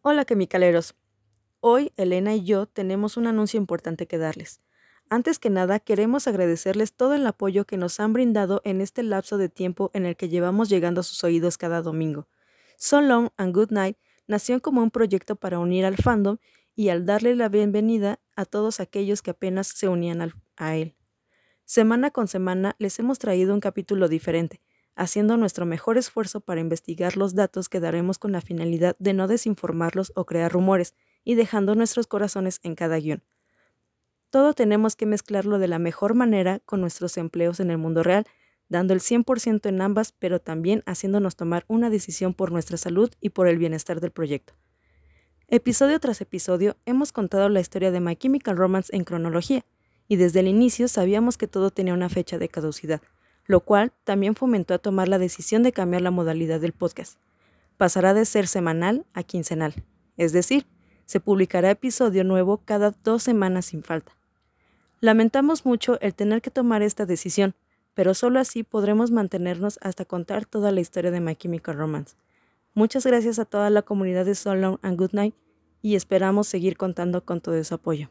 Hola quimicaleros. Hoy Elena y yo tenemos un anuncio importante que darles. Antes que nada, queremos agradecerles todo el apoyo que nos han brindado en este lapso de tiempo en el que llevamos llegando a sus oídos cada domingo. So Long and Good Night nació como un proyecto para unir al fandom y al darle la bienvenida a todos aquellos que apenas se unían a él. Semana con semana les hemos traído un capítulo diferente, haciendo nuestro mejor esfuerzo para investigar los datos que daremos con la finalidad de no desinformarlos o crear rumores, y dejando nuestros corazones en cada guion. Todo tenemos que mezclarlo de la mejor manera con nuestros empleos en el mundo real, dando el 100% en ambas, pero también haciéndonos tomar una decisión por nuestra salud y por el bienestar del proyecto. Episodio tras episodio hemos contado la historia de My Chemical Romance en cronología, y desde el inicio sabíamos que todo tenía una fecha de caducidad, lo cual también fomentó a tomar la decisión de cambiar la modalidad del podcast. Pasará de ser semanal a quincenal, es decir, se publicará episodio nuevo cada dos semanas sin falta. Lamentamos mucho el tener que tomar esta decisión, pero solo así podremos mantenernos hasta contar toda la historia de My Chemical Romance. Muchas gracias a toda la comunidad de So Long and Good Night y esperamos seguir contando con todo su apoyo.